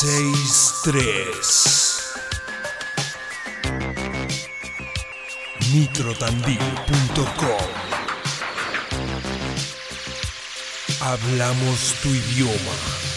963 nitrotandil.com Hablamos tu idioma.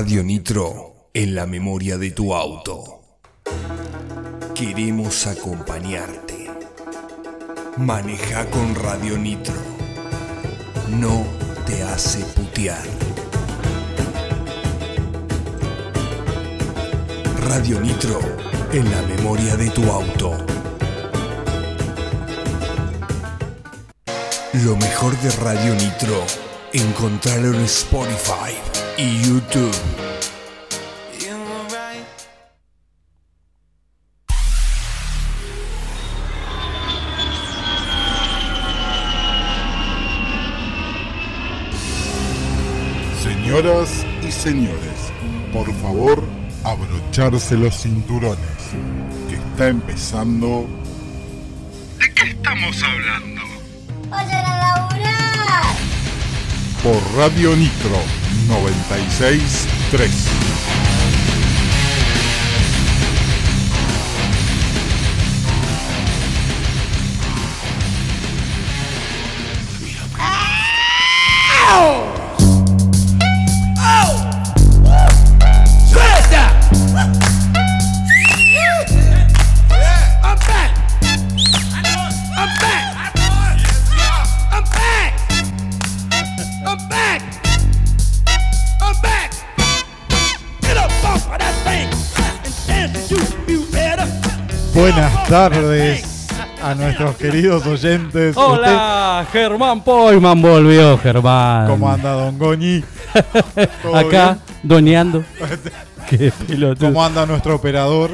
Radio Nitro en la memoria de tu auto. Queremos acompañarte. Maneja con Radio Nitro. No te hace putear. Radio Nitro en la memoria de tu auto. Lo mejor de Radio Nitro, encontrarlo en Spotify y YouTube. Señoras y señores, por favor, abrocharse los cinturones, que está empezando... ¿De qué estamos hablando? ¡Vayan a laburar! por Radio Nitro 963. I'm Buenas tardes a nuestros queridos oyentes. Hola, Germán Poyman volvió, Germán. ¿Usted ¿Cómo anda Don Goñi? ¿Todo Acá, doneando. Qué pelotudo. ¿Cómo anda nuestro operador?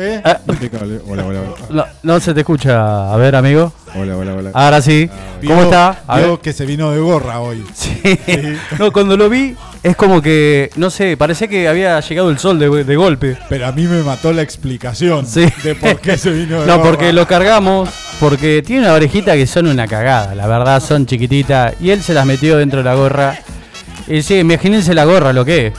¿Eh? Ah, Impecable. Hola, hola, hola. no, no se te escucha. A ver, amigo. Hola, hola, hola. Ahora sí. ¿Cómo Vio- está? A vio ver. que se vino de gorra hoy. Sí. No, cuando lo vi, es como que, no sé, parecía que había llegado el sol de, de golpe. Pero a mí me mató la explicación Sí. de por qué se vino de No, porque lo cargamos, porque tiene una orejita que son una cagada, la verdad, son chiquititas. Y él se las metió dentro de la gorra. Y sí, imagínense la gorra, lo que es.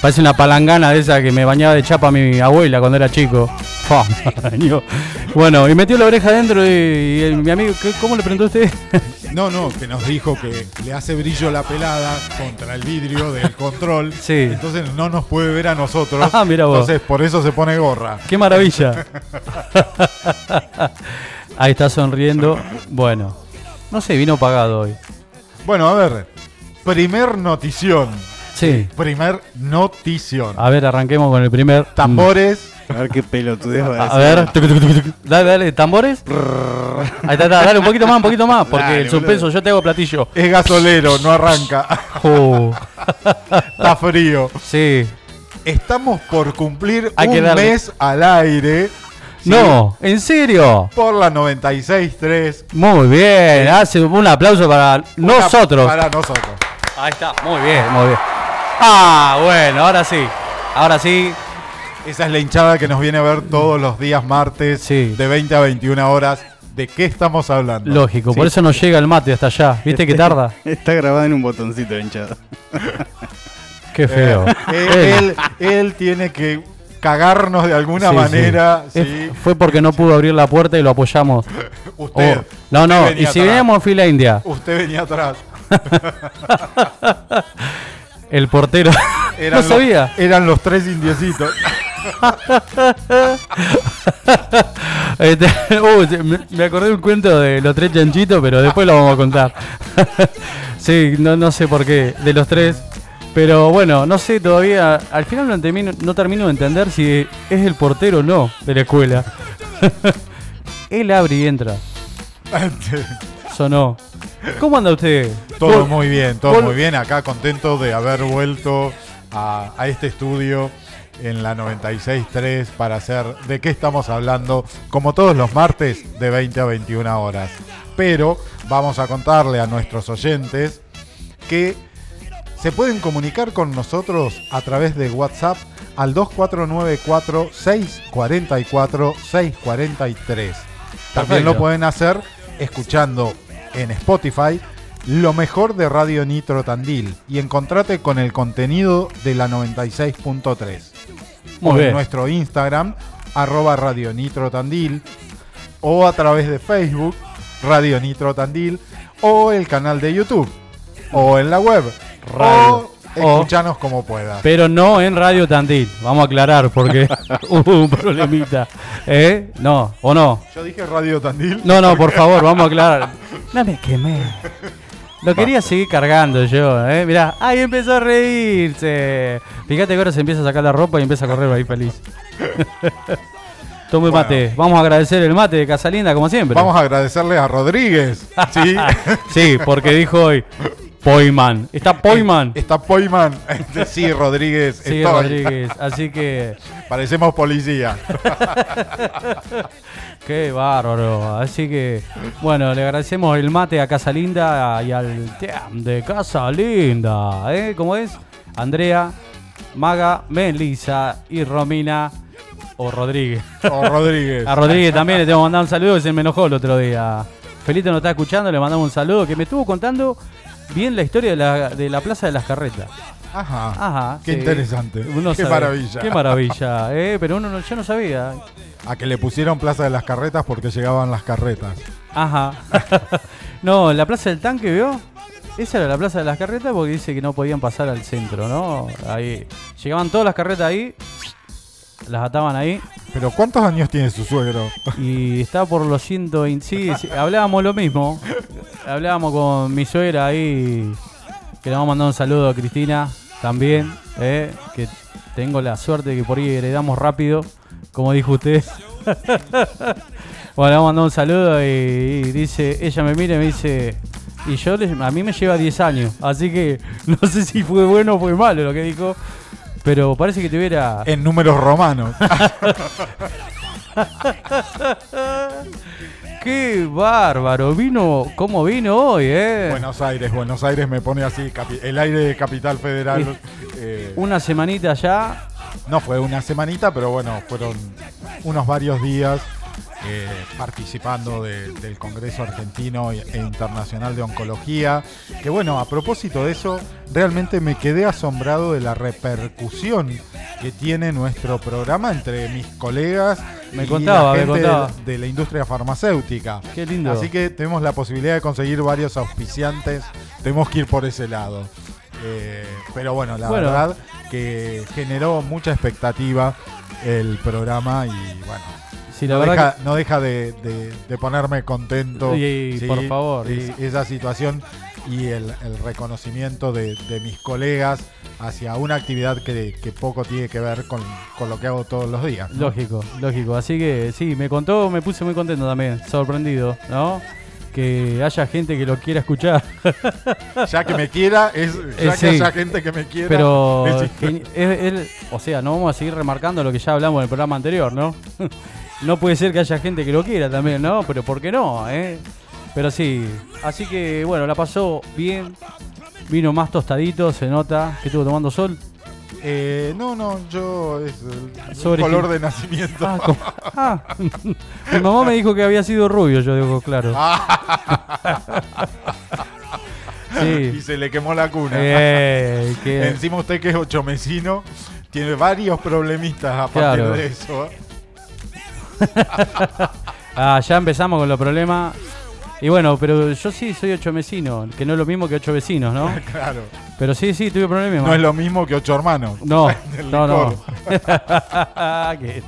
Parece una palangana de esa que me bañaba de chapa mi abuela cuando era chico. Bueno, y metió la oreja adentro y, y el- mi amigo, ¿qué- ¿cómo le preguntó usted? No, no, que nos dijo que le hace brillo la pelada contra el vidrio del control. Sí. Entonces no nos puede ver a nosotros. Ah, mira vos. Entonces por eso se pone gorra. ¡Qué maravilla! Ahí está sonriendo. Bueno, no sé, vino pagado hoy. Bueno, a ver. Primer notición. Sí. Primer notición. A ver, arranquemos con el primer. Tambores. A ver qué pelotudez va a A ver, tuc, tuc, tuc, tuc. dale, dale, tambores. Ahí está, está, dale un poquito más, un poquito más, porque Dale, el suspenso yo te hago platillo. Es gasolero, no arranca. Uh, Está frío. sí. Estamos por cumplir Hay que un darle. mes al aire. ¿sí? No, en serio. Por la 96.3. Muy bien, hace un aplauso para nosotros. Para nosotros. Ahí está, muy bien, muy bien. Ah, bueno, ahora sí. Ahora sí. Esa es la hinchada que nos viene a ver todos los días martes Sí. de 20 a 21 horas. ¿De qué estamos hablando? Lógico, por eso no llega el mate hasta allá. ¿Viste que tarda? Está grabado en un botoncito hinchado. Qué feo. Eh, él, él tiene que cagarnos de alguna Sí, manera. sí. ¿sí? Es- Fue porque no pudo abrir la puerta y lo apoyamos. Usted. Oh, no, usted no, venía y si veníamos en fila india, Usted venía atrás. El portero. Eran no los- sabía. eran los tres indiecitos. Este, uh, me, me acordé de un cuento de los tres chanchitos, pero después lo vamos a contar. sí, no, no sé por qué, de los tres. Pero bueno, no sé todavía. Al final no termino, no termino de entender si es el portero o no de la escuela. Él abre y entra. Sonó. ¿Cómo anda usted? Todo muy bien, todo vol- muy bien. Acá contento de haber vuelto a, a este estudio en la 96.3 para hacer de qué estamos hablando, como todos los martes, de 20 a 21 horas. Pero vamos a contarle a nuestros oyentes que se pueden comunicar con nosotros a través de WhatsApp al 2494-644-643. También lo pueden hacer escuchando en Spotify lo mejor de Radio Nitro Tandil y encontrate con el contenido de la 96.3. Muy o en nuestro Instagram, arroba Radio Nitro Tandil, o a través de Facebook, Radio Nitro Tandil, o el canal de YouTube, o en la web, Radio. o escuchanos como puedas. Pero no en Radio Tandil. Vamos a aclarar porque hubo un problemita. ¿Eh? No, o no. Yo dije Radio Tandil. No, no, por favor, vamos a aclarar. No me quemé. Lo quería seguir cargando yo, ¿eh? Mirá, ¡ay, empezó a reírse! Fíjate que ahora se empieza a sacar la ropa y empieza a correr ahí feliz. Tome Bueno. mate. Vamos a agradecer el mate de Casalinda, como siempre. Vamos a agradecerle a Rodríguez. ¿sí? Sí, porque dijo hoy Poiman. ¿Está Poiman? Está Poiman. Sí, Rodríguez. Sí, estoy. Rodríguez. Así que, Parecemos policía. qué bárbaro. Así que, bueno, le agradecemos el mate a Casa Linda y al team de Casa Linda. ¿eh? ¿Cómo es? Andrea, Maga, Melissa y Romina o Rodríguez. O Rodríguez. A Rodríguez también le tengo que mandar un saludo que se me enojó el otro día. Felito nos está escuchando, le mandamos un saludo que me estuvo contando bien la historia de la, de la Plaza de las Carretas. Ajá. Ajá. Qué sí. interesante. Uno Qué sabe. maravilla. Qué maravilla, eh, pero uno no, yo no sabía. A que le pusieron Plaza de las Carretas porque llegaban las carretas. Ajá. no, la Plaza del Tanque, ¿vio? Esa era la Plaza de las Carretas porque dice que no podían pasar al centro, ¿no? Ahí. Llegaban todas las carretas ahí, las ataban ahí Pero ¿cuántos años tiene su suegro? y estaba por los 120. Sí, hablábamos lo mismo. Hablábamos con mi suegra ahí, que le vamos a mandar un saludo a Cristina también, eh, que tengo la suerte de que por ahí heredamos rápido, como dijo usted. bueno, le vamos a mandar un saludo y, y dice, ella me mira y me dice, y yo a mí me lleva 10 años, así que no sé si fue bueno o fue malo lo que dijo, pero parece que tuviera... En números romanos. ¡Qué bárbaro! Vino, ¿cómo vino hoy, eh? Buenos Aires, Buenos Aires me pone así, el aire de Capital Federal. eh, Una semanita ya. no fue una semanita, pero bueno, fueron unos varios días eh, participando de- del Congreso Argentino e Internacional de Oncología. Que bueno, a propósito de eso, realmente me quedé asombrado de la repercusión que tiene nuestro programa entre mis colegas Me y contaba, la me gente de la industria farmacéutica. Qué lindo. Así que tenemos la posibilidad de conseguir varios auspiciantes. Tenemos que ir por ese lado. Eh, pero bueno, la Bueno. verdad que generó mucha expectativa el programa y bueno, Sí, la no, verdad deja, no deja de, de- de ponerme contento. Y, por favor, y- esa situación y el, el reconocimiento de, de mis colegas hacia una actividad que, que poco tiene que ver con, con lo que hago todos los días. que- ¿no? lógico, lógico. Así que sí, me contó, me puse muy contento también, sorprendido, ¿no? Que haya gente que lo quiera escuchar. Ya que me quiera, es, ya Eh, que sí. haya gente que me quiera. Pero, es- geni- es- es- o sea, no vamos a seguir remarcando lo que ya hablamos en el programa anterior, ¿no? No puede ser que haya gente que lo quiera también, ¿no? Pero ¿por qué no? eh? Pero sí, así que bueno, la pasó bien. Vino más tostadito, se nota que estuvo tomando sol. Eh, no, no, yo es el Sobre color de nacimiento. Ah. Ah, mi mamá me dijo que había sido rubio, yo digo, claro. y Sí. se le quemó la cuna. Eh, que- Encima usted que es ochomecino, tiene varios problemitas a partir Claro. de eso. Ah, ya empezamos con los problemas. Y bueno, pero yo sí soy ocho vecinos, que no es lo mismo que ocho vecinos, ¿no? Claro. Pero sí, sí, tuve problemas. No es lo mismo que ocho hermanos. No, no, no. ¿Qué?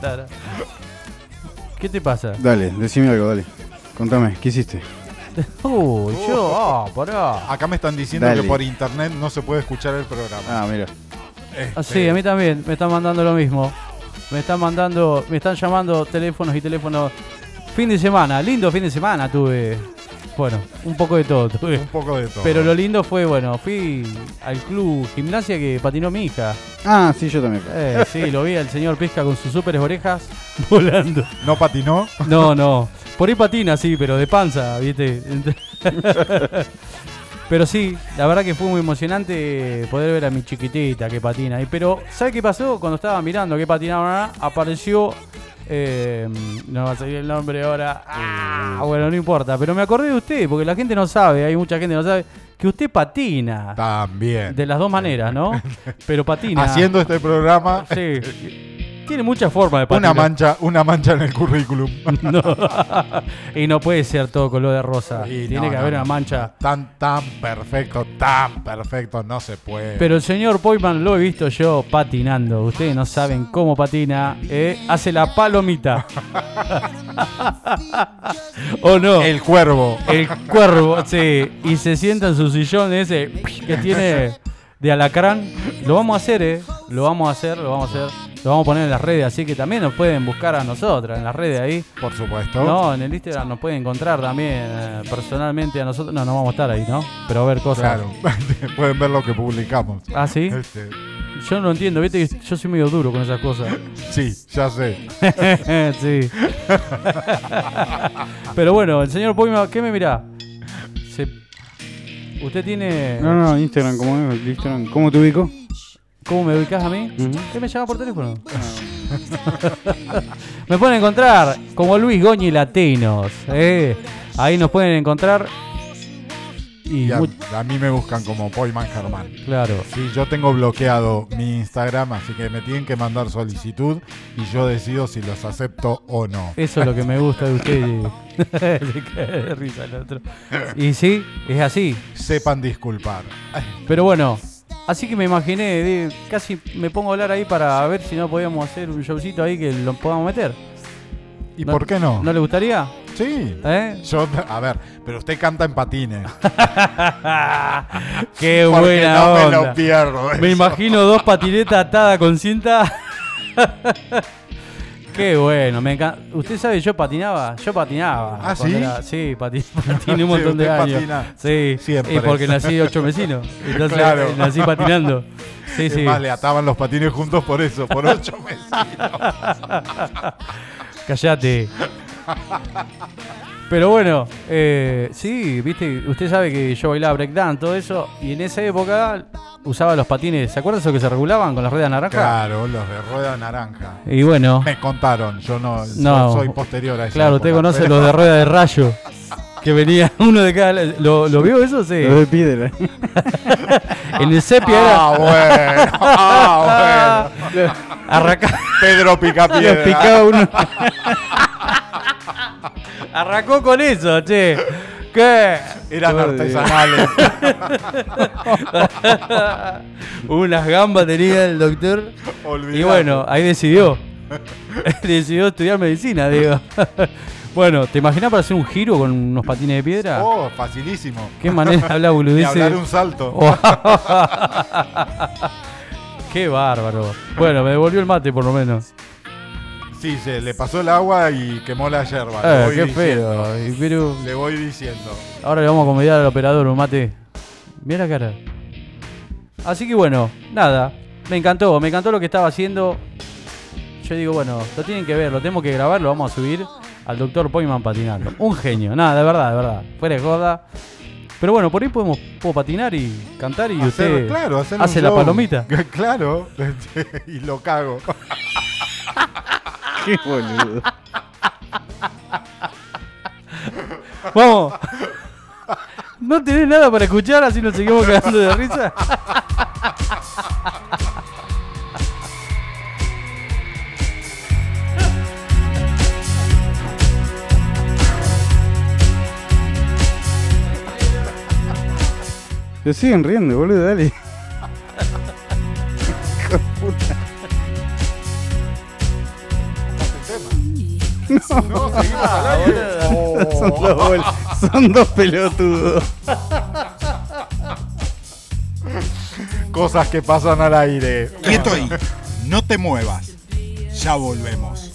¿Qué te pasa? Dale, decime algo, dale. Contame, ¿qué hiciste? Uy, yo, ah, pará. Acá me están diciendo Dale. que por internet no se puede escuchar el programa. Ah, mira. Este, Ah, sí, a mí también, me están mandando lo mismo. Me están mandando, me están llamando teléfonos y teléfonos. Fin de semana, lindo fin de semana tuve. Bueno, un poco de todo tuve. Un poco de todo. Pero lo lindo fue, bueno, fui al club gimnasia que patinó mi hija. Ah, sí, yo también. Eh, sí, lo vi al señor Pisca con sus súperes orejas volando. ¿No patinó? No, no. Por ahí patina, sí, pero de panza, ¿viste? Pero sí, la verdad que fue muy emocionante poder ver a mi chiquitita que patina. Y Pero, ¿sabe qué pasó? Cuando estaba mirando que patinaba, apareció. eh, no va a salir el nombre ahora. Ah, bueno, no importa. Pero me acordé de usted, porque la gente no sabe, hay mucha gente que no sabe, que usted patina. También. De las dos maneras, ¿no? Pero patina. Haciendo este programa, Sí. Tiene muchas formas de patinar. una mancha, una mancha en el currículum. No. y no puede ser todo color de rosa. Y Tiene no, que no, haber una mancha. Tan, tan perfecto, tan perfecto, no se puede. Pero el señor Poyman lo he visto yo patinando. Ustedes no saben cómo patina. ¿eh? Hace la palomita. ¿O no? El, el cuervo. cuervo, sí. Y se sienta en su sillón ese que tiene de alacrán. Lo vamos a hacer, ¿eh? Lo vamos a hacer, lo vamos a hacer. Lo vamos a poner en las redes. Así que también nos pueden buscar a nosotras en las redes ahí. Por supuesto. No, en el Instagram nos pueden encontrar también eh, personalmente a nosotros. No, no vamos a estar ahí, ¿no? Pero a ver cosas. Claro. Pueden ver lo que publicamos. Ah, sí. Este, Yo no lo entiendo, viste que yo soy medio duro con esas cosas. sí, ya sé. sí. Pero bueno, el señor Poima, ¿qué me mirá? Se- Usted tiene. No, no, Instagram, ¿cómo es? el Instagram? ¿Cómo te ubico? ¿Cómo me ubicás a mí? ¿Qué me llama por teléfono? me pueden encontrar como Luis Goñi Latinos. ¿eh? Ahí nos pueden encontrar. Y, Y a, mí me buscan como Poyman Germán. claro. Sí, yo tengo bloqueado mi Instagram, así que me tienen que mandar solicitud y yo decido si los acepto o no. Eso es lo que me gusta de usted. Se cae de risa el otro. Y sí, es así. Sepan disculpar. Pero bueno, así que me imaginé, casi me pongo a hablar ahí para ver si no podíamos hacer un showcito ahí que lo podamos meter. ¿Y No- por qué no? ¿No le gustaría? Sí. ¿Eh? Yo, a ver, pero usted canta en patines. Qué Porque buena no me onda. lo pierdo. Me imagino dos patinetas atadas con cinta. Qué bueno, me encanta. Usted sabe, yo patinaba, yo patinaba. ¿Ah, sí? era- sí, pati- patiné un Sí, montón de años. patina Sí, siempre. y porque nací ocho vecinos. Entonces Claro. nací patinando. Sí, Es sí. más, le ataban los patines juntos por eso, por ocho meses. Callate. Pero bueno, eh, sí, viste, usted sabe que yo bailaba breakdance, todo eso, y en esa época usaba los patines, ¿se acuerdan esos que se regulaban con las ruedas naranjas? Claro, los de rueda naranja. Y bueno, Me contaron, yo no, yo No. soy posterior a eso. claro, usted conoce los de rueda de rayo, que venía uno de cada... ¿Lo, lo vio eso? Sí. Lo de piedra. En el sepia era... Ah, bueno. Ah, bueno. Arranca- Pedro Los Picapiedra. picaba uno. Arrancó con eso, che. ¿Qué? Eran artesanales. Unas gambas tenía el doctor. Olvidate. Y bueno, ahí decidió. decidió estudiar medicina, digo. bueno, ¿te imaginas para hacer un giro con unos patines de piedra? Oh, facilísimo. Qué manera de hablar De boludeces. hablar un salto. Qué bárbaro. Bueno, me devolvió el mate por lo menos. Sí, se le pasó el agua y quemó la yerba. le Eh, voy qué diciendo. feo. Y Pero Le voy diciendo. ahora le vamos a convidar al operador un mate. Mira la cara. Así que bueno, nada. Me encantó, me encantó lo que estaba haciendo. Yo digo, bueno, lo tienen que ver, lo tenemos que grabar, lo vamos a subir al doctor Poyman patinando. Un genio, nada, de verdad, de verdad. Fuera de joda. Pero bueno, por ahí podemos puedo patinar y cantar y Hacer- usted claro, hacer un hace la show. palomita. Claro. y lo cago. Qué boludo. Vamos. ¿No tenés nada para escuchar así nos seguimos cagando de risa? Se siguen riendo, boludo, dale. Seguimos al aire. Son dos, bol- son dos pelotudos. Cosas que pasan al aire. Quieto ahí, no te muevas. Ya volvemos.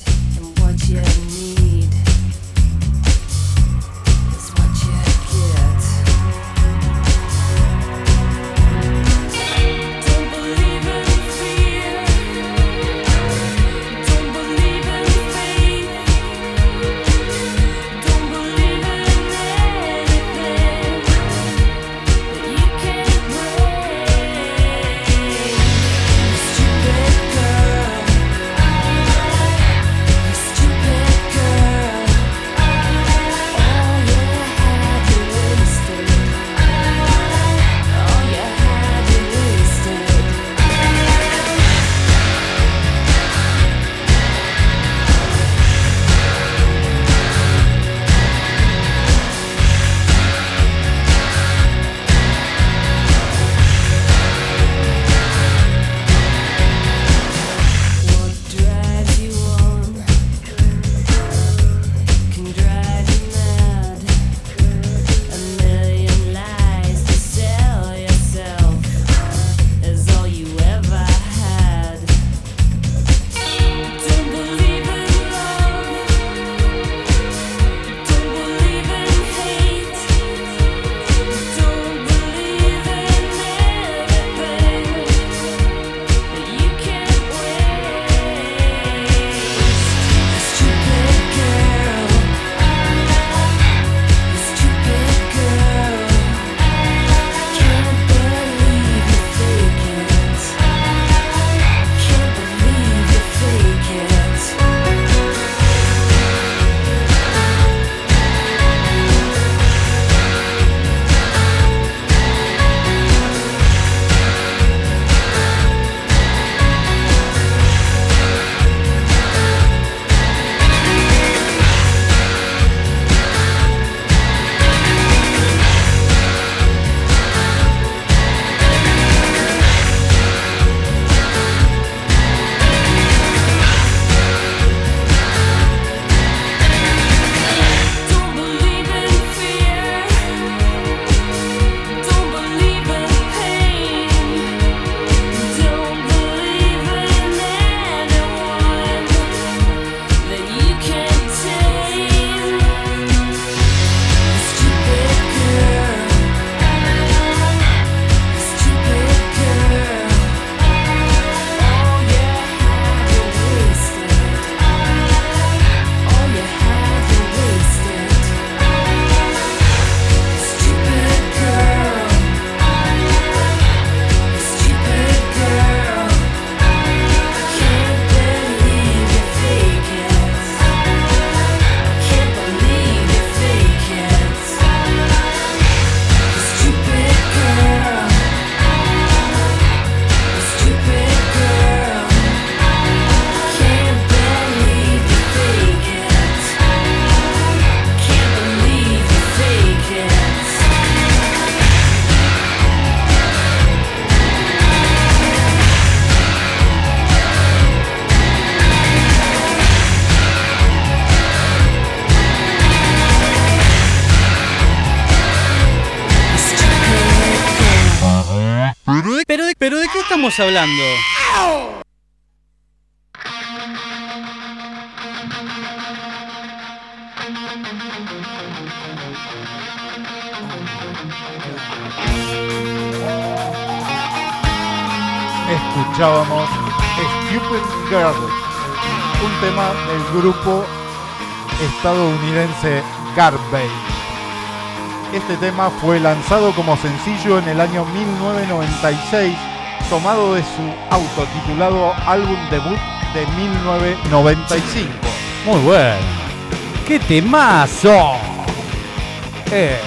Estamos hablando? escuchábamos Stupid Girl, un tema del grupo estadounidense Garbage. Este tema fue lanzado como sencillo en el año 1996, tomado de su autotitulado álbum debut de 1995. Muy bueno. ¡Qué temazo! Eh.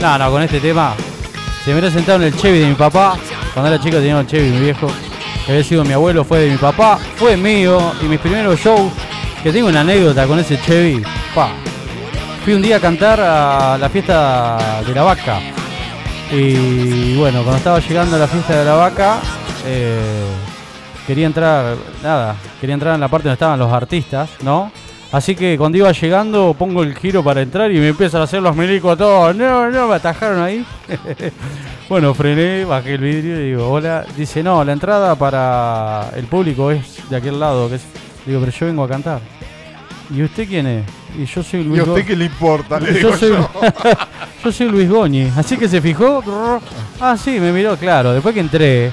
No, no, con este tema. Se me sentado en el Chevy de mi papá. Cuando era chico tenía un Chevy, mi viejo. Que había sido mi abuelo, fue de mi papá, fue mío. Y mis primeros shows, que tengo una anécdota con ese Chevy. Fui un día a cantar a la fiesta de la vaca. Y bueno, cuando estaba llegando a la fiesta de la vaca, eh, quería entrar, nada, quería entrar en la parte donde estaban los artistas, ¿no? Así que cuando iba llegando pongo el giro para entrar y me empiezan a hacer los milicos todos. No, no, me atajaron ahí. bueno, frené, bajé el vidrio y digo, hola. Dice, no, la entrada para el público es de aquel lado. Digo, pero yo vengo a cantar. ¿Y usted quién es? Y yo soy Luis ¿Y a usted qué le importa? Le yo digo soy, yo. yo soy Luis Goñi. Así que se fijó. Ah, sí, me miró, claro. Después que entré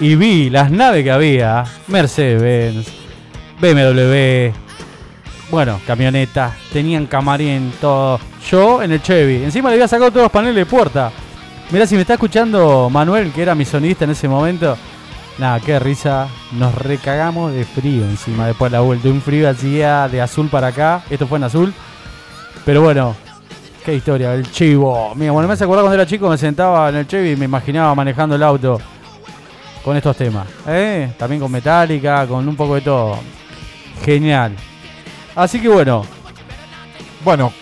y vi las naves que había: Mercedes-Benz, BMW, bueno, camionetas, tenían camarín, todo. Yo en el Chevy. Encima le había sacado todos los paneles de puerta. Mirá, si me está escuchando Manuel, que era mi sonista en ese momento. Nada, qué risa. Nos recagamos de frío encima después de la vuelta. Un frío hacía de azul para acá. Esto fue en azul. Pero bueno, qué historia. El chivo. Mira, bueno, me hace acordar cuando era chico, me sentaba en el Chevy y me imaginaba manejando el auto con estos temas. ¿eh? También con Metallica, con un poco de todo. Genial. Así que bueno, Bueno,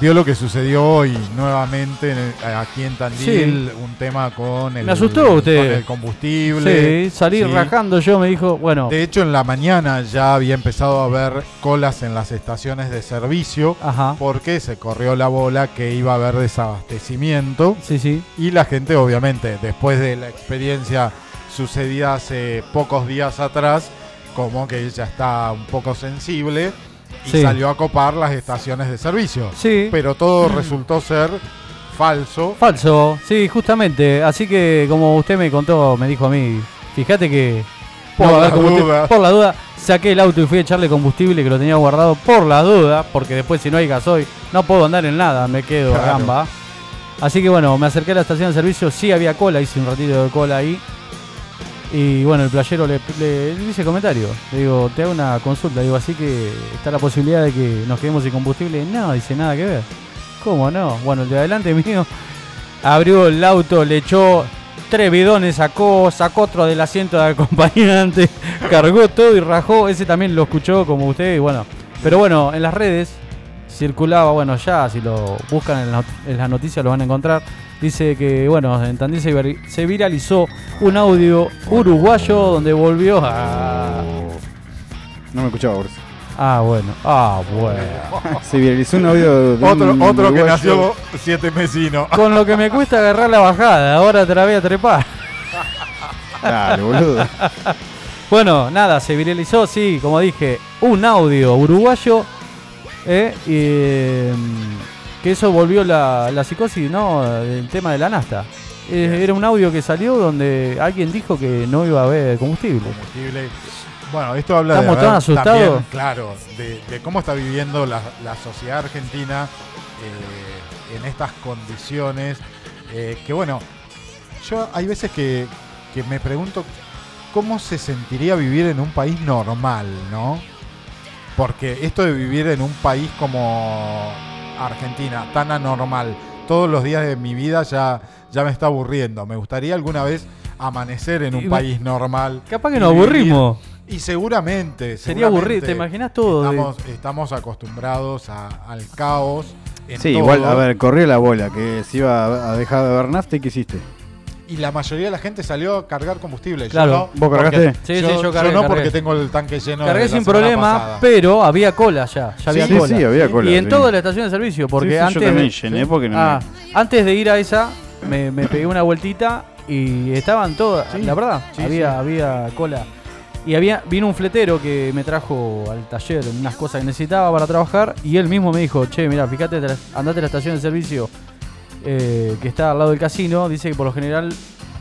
vio lo que sucedió hoy nuevamente en el- aquí en Tandil, un tema con el, Me asustó usted. con el combustible. sí, salí Sí. rajando yo, me dijo, bueno, De hecho, en la mañana ya había empezado a haber colas en las estaciones de servicio ajá, porque se corrió la bola que iba a haber desabastecimiento sí, sí, y la gente obviamente después de la experiencia sucedida hace pocos días atrás como que ya está un poco sensible y Sí. salió a copar las estaciones de servicio. sí. Pero todo resultó ser falso. Falso, sí, justamente. Así que como usted me contó, me dijo a mí, fíjate que Por no la duda. Por la duda, saqué el auto y fui a echarle combustible que lo tenía guardado por la duda, porque después si no hay gasoil no puedo andar en nada, me quedo Claro. gamba. Así que bueno, me acerqué a la estación de servicio, sí había cola, hice un ratito de cola ahí. Y bueno, el playero le, hice comentario. Le digo, te hago una consulta. Digo, así que está la posibilidad de que nos quedemos sin combustible. No, dice nada que ver. ¿Cómo no? Bueno, el de adelante mío abrió el auto, le echó tres bidones, sacó, sacó otro del asiento del acompañante, cargó todo y rajó. Ese también lo escuchó como usted. Y bueno, pero bueno, en las redes circulaba, bueno, ya si lo buscan en las noticias lo van a encontrar. Dice que, bueno, en Tandil se, vir- se viralizó un audio uruguayo donde volvió a. No me escuchaba por eso. Ah, bueno, ah, bueno. Se viralizó un audio de Otro, un otro que uruguayo. nació siete vecinos. Con lo que me cuesta agarrar la bajada, ahora te la voy a trepar. Dale, boludo. Bueno, nada, se viralizó, sí, como dije, un audio uruguayo. eh, y, eh, que eso volvió la, la psicosis, ¿no? El tema de la nasta. Eh, era un audio que salió donde alguien dijo que no iba a haber combustible. combustible. Bueno, esto habla Estamos de tan asustados. también, claro, de, de cómo está viviendo la, la sociedad argentina eh, en estas condiciones. eh, que bueno, yo hay veces que, que me pregunto cómo se sentiría vivir en un país normal, ¿no? Porque esto de vivir en un país como Argentina, tan anormal, todos los días de mi vida ya, ya me está aburriendo. Me gustaría alguna vez amanecer en un Y- país normal. Capaz que nos aburrimos. Y seguramente. Sería aburrido, ¿te imaginas todo? de- Estamos, estamos acostumbrados a- al caos. en Sí, todo, igual, a ver, corrió la bola, que se iba a a dejar de ver nafta y ¿qué hiciste? Y la mayoría de la gente salió a cargar combustible. Yo Claro. no, ¿Vos porque- cargaste? Sí, yo, sí, yo cargué, no cargué. porque tengo el tanque lleno. Cargué de la sin problema, pasada. pero había cola ya. Ya había Sí, cola. sí, había cola, Y en toda la estación de servicio, porque Sí, sí, yo antes. también de- llené porque no Ah, antes de ir a esa, me, me pegué una vueltita y estaban todas, Sí, la verdad, sí, había, sí. había cola. Y había, vino un fletero que me trajo al taller unas cosas que necesitaba para trabajar y él mismo me dijo, che, mira, fíjate, andate a la estación de servicio eh, que está al lado del casino, dice que por lo general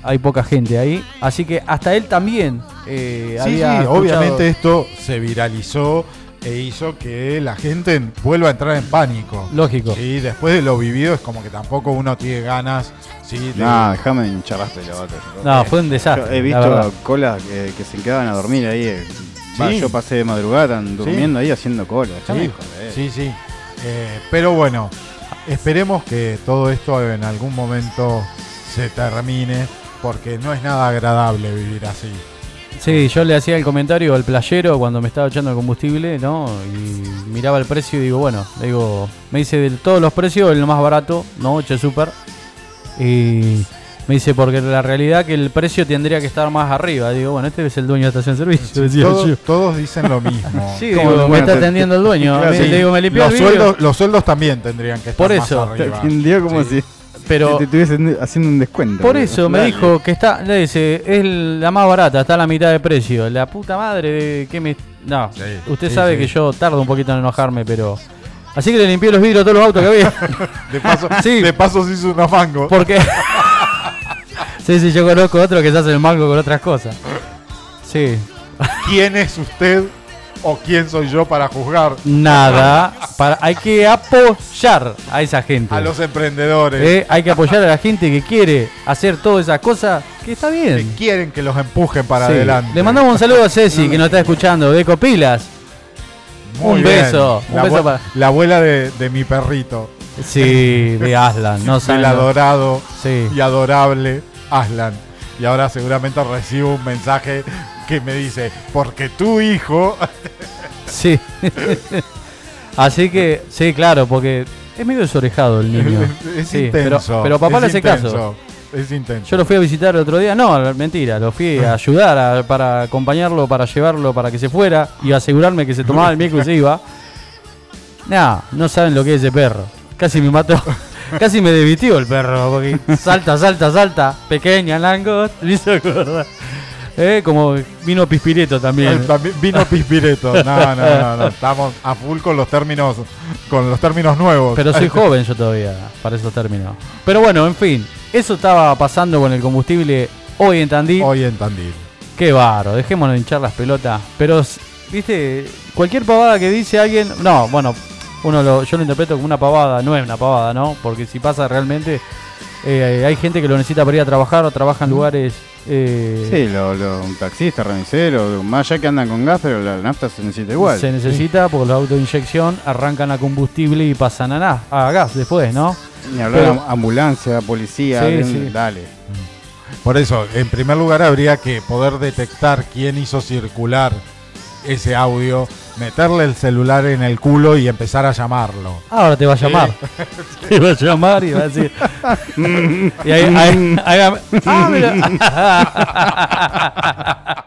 hay poca gente ahí, así que hasta él también eh, Sí, sí, había escuchado- obviamente esto se viralizó e hizo que la gente vuelva a entrar en pánico. Lógico. Sí, después de lo vivido es como que tampoco uno tiene ganas. Sí, de- No, déjame hinchar las pelotas. No, fue un Yo desastre. he la visto colas que, que se quedaban a dormir ahí. eh. Va, Sí. yo pasé de madrugada, durmiendo ahí haciendo cola. Sí, sí, sí. Eh, pero bueno, esperemos que todo esto en algún momento se termine, porque no es nada agradable vivir así. Sí, yo le hacía el comentario al playero cuando me estaba echando el combustible, ¿no? Y miraba el precio y digo, bueno, digo, me dice de todos los precios el más barato, ¿no? Che Super. Y me dice, porque la realidad que el precio tendría que estar más arriba. Digo, bueno, este es el dueño de estación de servicio, decía Todos, yo. todos dicen lo mismo. Sí, ¿Cómo digo, me está atendiendo el dueño. Claro, sí. Le digo, me limpió los, el vidrio. sueldos, los sueldos también tendrían que estar Por más eso, Te arriba. como Sí. si Pero te estuviesen haciendo un descuento. Por eso me dijo que está, le dice, es la más barata, está a la mitad de precio. La puta madre de que me. No, Sí, usted sí, sabe sí. que yo tardo un poquito en enojarme, pero. Así que le limpié los vidrios a todos los autos que había. De paso, Sí. de paso se hizo una mango. Porque. Sí, sí, yo conozco otro que se hace el mango con otras cosas. Sí. ¿Quién es usted o quién soy yo para juzgar Nada. Para, hay que apoyar a esa gente. a los emprendedores Eh, hay que apoyar a la gente que quiere hacer todas esas cosas, que está bien. que quieren que los empujen para Sí. adelante? Le mandamos un saludo a Ceci que nos está escuchando de Copilas. Muy un bien. beso, un La, beso para- la abuela de, de mi perrito, Sí, de Aslan. No saben lo- adorado Sí. y adorable Aslan. Y ahora seguramente recibo un mensaje que me dice, porque tu hijo... Sí. Así que, sí, claro, porque es medio desorejado el niño. es Sí, intenso. Pero, pero papá le hace intenso, caso. Es intenso. Yo lo fui a visitar el otro día. No, mentira, lo fui a ayudar a- para acompañarlo, para llevarlo, para que se fuera y asegurarme que se tomaba el micro y se iba. No, no saben lo que es ese perro. Casi me mató. Casi me debitió el perro, porque salta, salta, salta. Pequeña langosta. Me hizo acordar. Eh, como vino Pispireto también. Eh, Vino Pispireto. No, no, no, no. Estamos a full con los términos, con los términos nuevos. Pero soy joven yo todavía para esos términos. Pero bueno, en fin. Eso estaba pasando con el combustible hoy en Tandil. Hoy en Tandil. Qué barro, dejémonos de hinchar las pelotas. Pero, viste, cualquier pavada que dice alguien. No, bueno, uno lo, yo lo interpreto como una pavada, no es una pavada, ¿no? Porque si pasa realmente, eh, hay gente que lo necesita para ir a trabajar o trabaja en lugares. eh, Sí, los lo, taxistas, remiseros, más allá que andan con gas, pero la nafta se necesita igual. Se necesita porque los autos de inyección arrancan a combustible y pasan a, na- a gas después, ¿no? Ni hablar Pero- de ambulancia, policía, sí. dale. Por eso, en primer lugar, habría que poder detectar quién hizo circular ese audio, meterle el celular en el culo y empezar a llamarlo. Ahora te va a llamar. Te va a llamar y va a decir. y ahí, ahí- ahí- ah, mira.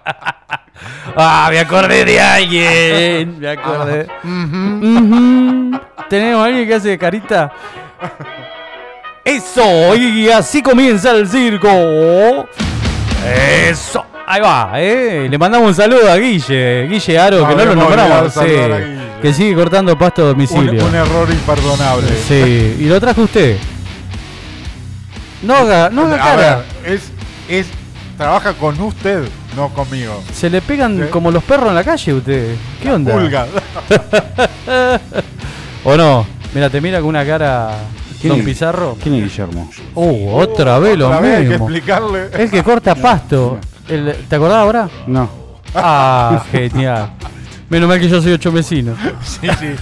ah, me acordé de alguien. Me acordé. Tenemos a alguien que hace carita. Eso, y así comienza el circo. Eso. Ahí va, ¿eh? Le mandamos un saludo a Guille, Guille Aro, No, que no lo nombramos. sí, que sigue cortando pasto a domicilio. un error imperdonable. Sí, y lo trajo usted. No haga, no haga A cara. ver, es, es, trabaja con usted, no conmigo. Se le pegan Sí. como los perros en la calle usted. ¿Qué onda? Pulga. ¿O no? Mira, te mira con una cara ¿Quién Don es? Pizarro. ¿Quién es Guillermo? Uh, otra vez lo Otra vez hay que mismo. explicarle. El que corta pasto. El- ¿Te acordás ahora? No. Ah, genial. Menos mal que yo soy ocho vecinos. Sí, sí.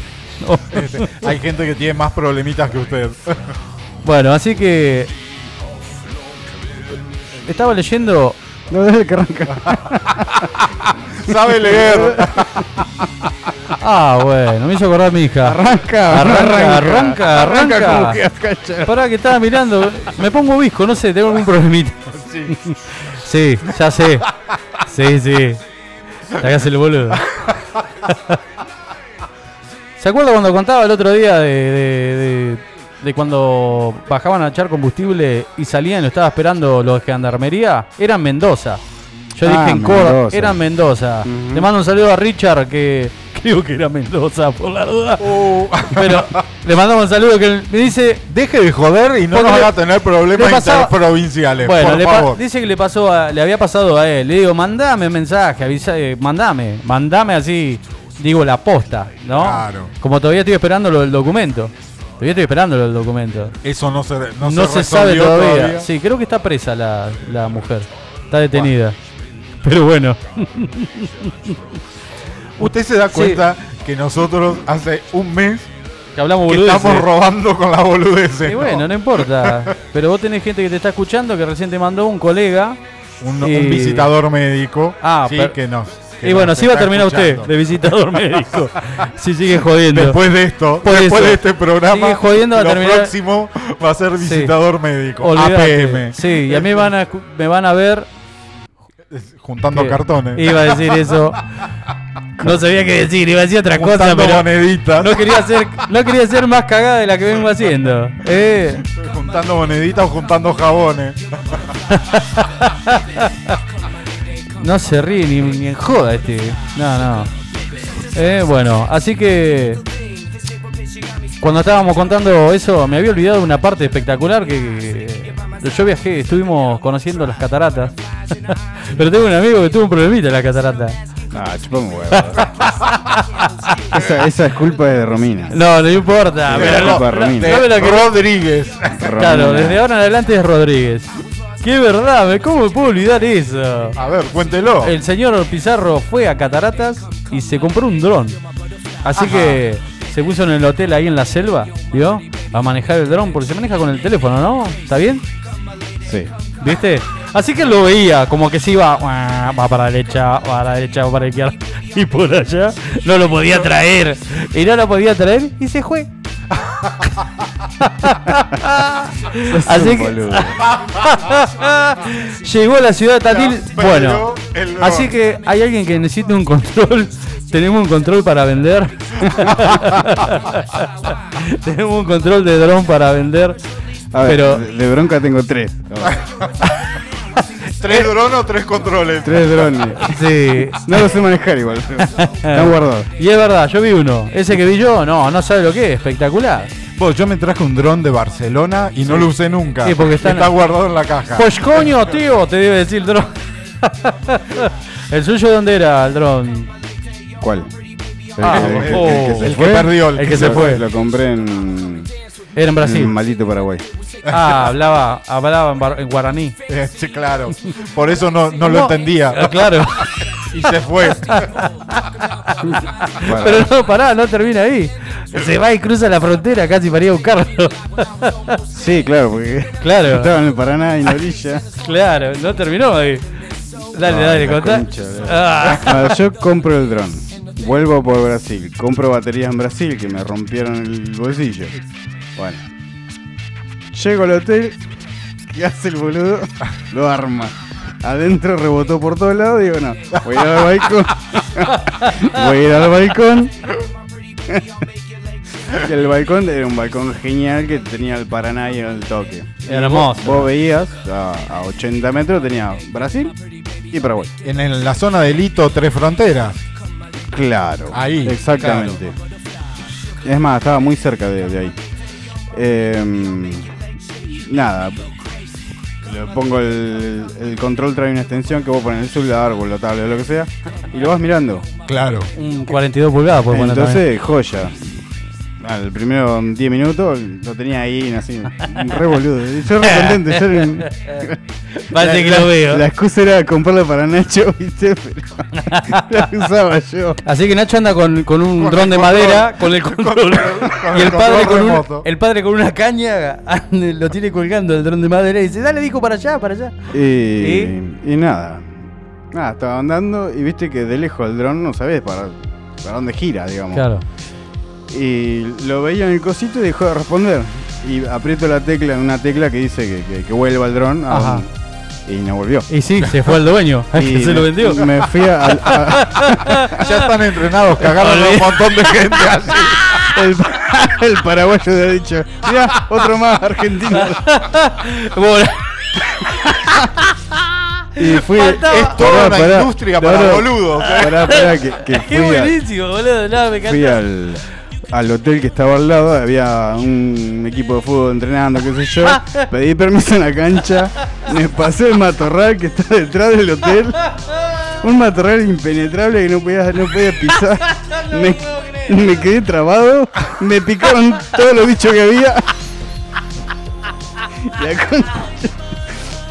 Este, hay gente que tiene más problemitas que usted. Bueno, así que. Estaba leyendo. No, desde que arranca. Sabe leer. Ah, bueno, me hizo acordar mi hija. Arranca, Arranca, arranca, arranca. como que cacha. Pará que estaba mirando. Me pongo visco, no sé, tengo algún problemita. Sí, ya sé. Sí, sí. Hagas el boludo. ¿Se acuerda cuando contaba el otro día de, de- de- de cuando bajaban a echar combustible y salían y lo estaba esperando los de gendarmería, eran Mendoza. Yo Ah, dije en Córdoba, Mendoza. eran Mendoza. Ujú. Le mando un saludo a Richard que creo que era Mendoza por la duda. Pero le mandamos un saludo que me dice Deje de joder y no nos haga tener problemas le pasaba- interprovinciales. Bueno, por le pa- favor. dice que le pasó a- le había pasado a él. Le digo, mandame mensaje, avisa, eh, mandame, mandame así, digo la posta, ¿no? Claro. Como todavía estoy esperando lo del documento. Todavía estoy esperando lo del documento. Eso no se, no No, se, se, sabe todavía. Sí, creo que está presa la, la mujer. Está detenida. Pero bueno. Usted se da Sí. cuenta que nosotros hace un mes Que hablamos que estamos robando con la boludez. Y bueno, no importa. Pero vos tenés gente que te está escuchando que recién te mandó un colega. Un, Y- un visitador médico. Ah, sí, que nos. Y bueno, así va a terminar usted de visitador médico. Si sigue jodiendo. Después de esto, Por después eso. de este programa, Sigue jodiendo, lo terminar- próximo va a ser Sí. visitador médico. Olvidate. APM. Sí, y a mí van a, me van a ver. Juntando que- cartones. Iba a decir eso. No sabía qué decir, iba a decir otra cosa, Juntando pero moneditas. no quería hacer, no quería hacer más cagada de la que vengo haciendo. Eh. Juntando moneditas o juntando jabones. No se ríe ni, ni en joda este. No, no. Eh, bueno, así que. Cuando estábamos contando eso, me había olvidado una parte espectacular que. Yo viajé, estuvimos conociendo las cataratas. Pero tengo un amigo que tuvo un problemita en la catarata. Ah, chupame huevo. esa, esa es culpa de Romina. No, no importa. Sí, pero no, no, para no, Romina. no me lo quería- Rodríguez. Claro, desde ahora en adelante es Rodríguez. Qué verdad, me- ¿cómo me puedo olvidar eso? A ver, cuéntelo. El señor Pizarro fue a Cataratas y se compró un dron. Así que se puso en el hotel ahí en la selva, ¿vio? A manejar el dron, porque se maneja con el teléfono, ¿no? ¿Está bien? Sí. ¿Viste? Así que lo veía, como que se iba, "Uah, va para la derecha, va a la derecha, va para la izquierda, y por allá no lo podía traer. Y no lo podía traer y se fue. Así que llegó a la ciudad de Tatil. Bueno, así que hay alguien que necesite un control. Tenemos un control para vender. Tenemos un control de dron para vender. A ver, Pero de, de bronca tengo tres. ¿Tres drones o tres controles? tres drones. sí. No lo sé manejar igual. Están guardados. Y es verdad, yo vi uno. Ese que vi yo, no, no sabe lo que es. Espectacular. Vos, yo me traje un dron de Barcelona y no lo usé nunca. Sí, porque está en- guardado en la caja. Pues coño, tío, te debe decir el dron. ¿El suyo dónde era el dron? ¿Cuál? El, Ah, el- el- oh. el que se el que fue. perdió. El que se fue. Lo compré en, Era en Brasil. en maldito Paraguay. Ah, hablaba, hablaba en, bar- en guaraní. Sí, claro. Por eso no, no lo entendía. ah, Claro. Y se fue. Pero no, pará, no termina ahí. Se va y cruza la frontera casi para ir a buscarlo. Sí, claro, porque Claro. estaba en el Paraná y en la orilla. Claro, no terminó ahí. Dale, dale, contá. concha Ah. Ah, yo compro el dron. Vuelvo por Brasil. Compro baterías en Brasil que me rompieron el bolsillo. Bueno. Llego al hotel. ¿Qué hace el boludo? Lo arma. Adentro rebotó por todos lados. Digo, no. Voy a ir al balcón. voy a ir al balcón. Y el balcón era un balcón genial que tenía el Paraná y el toque. Hermoso. Vos veías a, a 80 metros tenía Brasil y Paraguay. En, el- la zona del hito Tres Fronteras. Claro. Ahí, Exactamente. Es más, estaba muy cerca de, de ahí. Em, nada. Le pongo el, el control, trae una extensión que vos pones en el celular o la tablet o lo que sea. Y lo vas mirando. Claro. Un 42 pulgadas, por. Entonces, joya. Al primero 10 minutos lo tenía ahí, así, re boludo. Y Yo re contento. yo era- Parece la- que la- lo veo. La excusa era comprarla para Nacho, ¿viste? Pero la usaba yo. Así que Nacho anda con, con un Con dron de control. madera, con el control. con y el el padre con, un- el padre con una caña lo tiene colgando el dron de madera y dice, dale, dijo para allá, para allá. Y, y nada. Nada, estaba andando y viste que de lejos el dron no sabes para, para dónde gira, digamos. Claro. Y lo veía en el cosito y dejó de responder. Y aprieto la tecla, una tecla que dice que, que, que vuelva el dron. a y no volvió. Y sí, se fue el dueño, Y se lo vendió. Me fui a, a- Ya están entrenados, cagaron a un montón de gente así. El, el paraguayo le ha dicho, mira, otro más argentino. Bueno, Y fui. Faltaba- Es toda una industria para boludos, ¿eh? Pará, pará, que, que qué a- buenísimo, boludo. No, me fui al, al hotel que estaba al lado, había un equipo de fútbol entrenando, qué sé yo. Pedí permiso en la cancha, me pasé el matorral que está detrás del hotel. Un matorral impenetrable que no podía, no podía pisar. Me, me quedé trabado, me picaron todos los bichos que había.